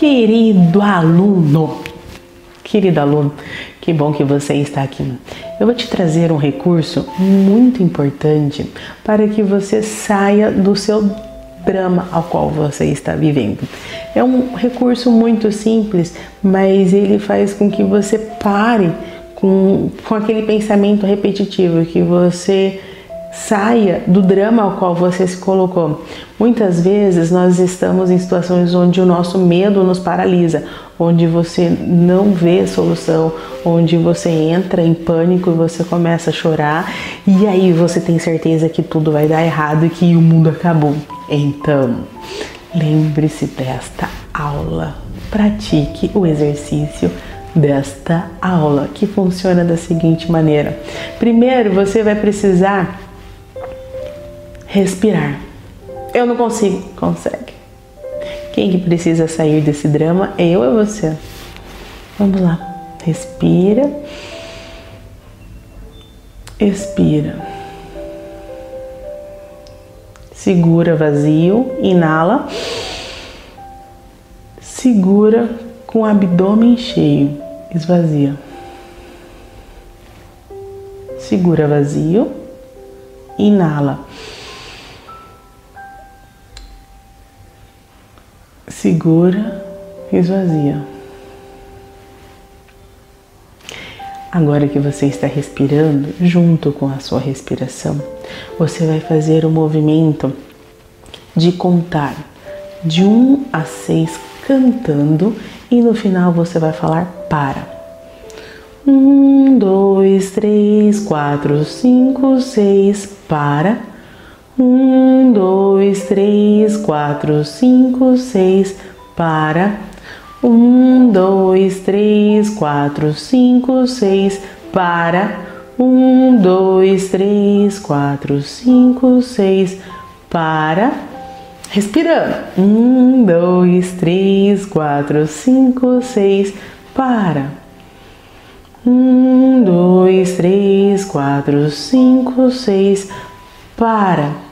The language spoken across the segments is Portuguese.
Querido aluno, querido aluno, que bom que você está aqui. Eu vou te trazer um recurso muito importante para que você saia do seu drama ao qual você está vivendo. É um recurso muito simples, mas ele faz com que você pare com, com aquele pensamento repetitivo que você Saia do drama ao qual você se colocou. Muitas vezes nós estamos em situações onde o nosso medo nos paralisa, onde você não vê solução, onde você entra em pânico e você começa a chorar e aí você tem certeza que tudo vai dar errado e que o mundo acabou. Então, lembre-se desta aula. Pratique o exercício desta aula, que funciona da seguinte maneira. Primeiro, você vai precisar respirar. Eu não consigo. Consegue. Quem que precisa sair desse drama? Eu ou você? Vamos lá. Respira. Expira. Segura vazio, inala. Segura com o abdômen cheio, esvazia. Segura vazio, inala. Segura, esvazia. Agora que você está respirando, junto com a sua respiração, você vai fazer o movimento de contar de 1 a 6 cantando e no final você vai falar para. 1, 2, 3, 4, 5, 6, para. Um, dois, três, quatro, cinco, seis, para. Um, dois, três, quatro, cinco, seis, para. Um, dois, três, quatro, cinco, seis, para. Respirando. Um, dois, três, quatro, cinco, seis, para. Um, dois, três, quatro, cinco, seis, para.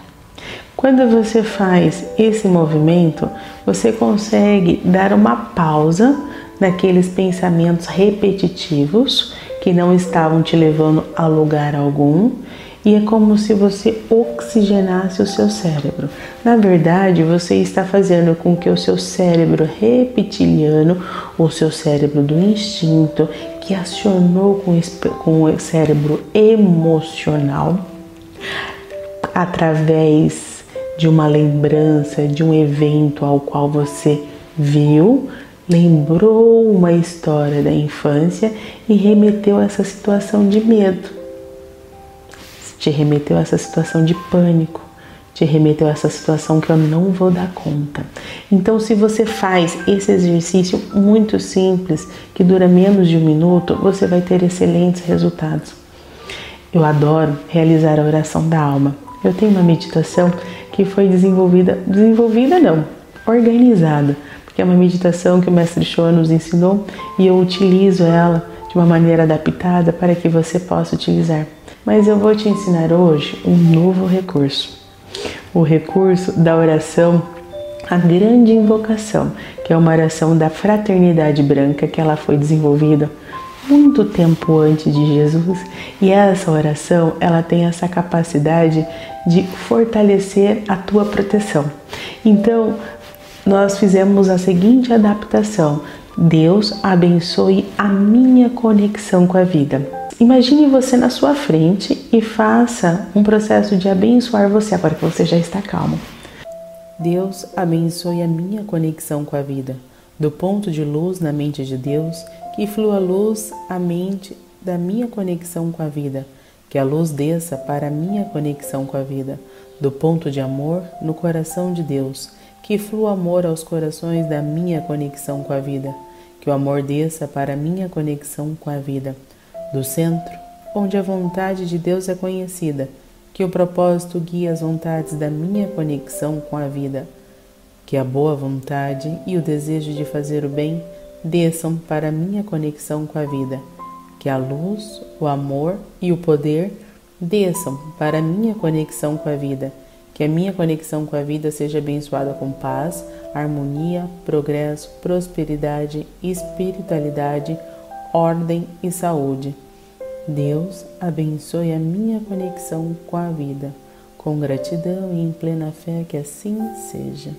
Quando você faz esse movimento, você consegue dar uma pausa naqueles pensamentos repetitivos que não estavam te levando a lugar algum e é como se você oxigenasse o seu cérebro. Na verdade, você está fazendo com que o seu cérebro reptiliano, o seu cérebro do instinto, que acionou com o cérebro emocional, através de uma lembrança, de um evento ao qual você viu, lembrou uma história da infância e remeteu a essa situação de medo, te remeteu a essa situação de pânico, te remeteu a essa situação que eu não vou dar conta. Então, se você faz esse exercício muito simples, que dura menos de um minuto, você vai ter excelentes resultados. Eu adoro realizar a oração da alma. Eu tenho uma meditação que foi desenvolvida, desenvolvida não, organizada, porque é uma meditação que o mestre Shoa nos ensinou e eu utilizo ela de uma maneira adaptada para que você possa utilizar. Mas eu vou te ensinar hoje um novo recurso. O recurso da oração a grande invocação, que é uma oração da fraternidade branca que ela foi desenvolvida muito tempo antes de Jesus, e essa oração, ela tem essa capacidade de fortalecer a tua proteção. Então, nós fizemos a seguinte adaptação: Deus abençoe a minha conexão com a vida. Imagine você na sua frente e faça um processo de abençoar você agora que você já está calmo. Deus abençoe a minha conexão com a vida. Do ponto de luz na mente de Deus, que flua luz à mente da minha conexão com a vida, que a luz desça para a minha conexão com a vida, do ponto de amor no coração de Deus, que flua amor aos corações da minha conexão com a vida, que o amor desça para a minha conexão com a vida, do centro, onde a vontade de Deus é conhecida, que o propósito guie as vontades da minha conexão com a vida, que a boa vontade e o desejo de fazer o bem desçam para minha conexão com a vida, que a luz, o amor e o poder desçam para minha conexão com a vida, Que a minha conexão com a vida seja abençoada com paz, harmonia, progresso, prosperidade, espiritualidade, ordem e saúde. Deus abençoe a minha conexão com a vida. Com gratidão e em plena fé que assim seja.